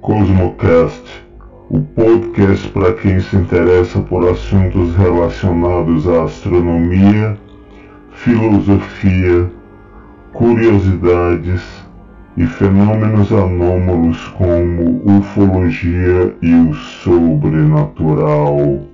Cosmocast, o podcast para quem se interessa por assuntos relacionados à astronomia, filosofia, curiosidades e fenômenos anômalos como ufologia e o sobrenatural.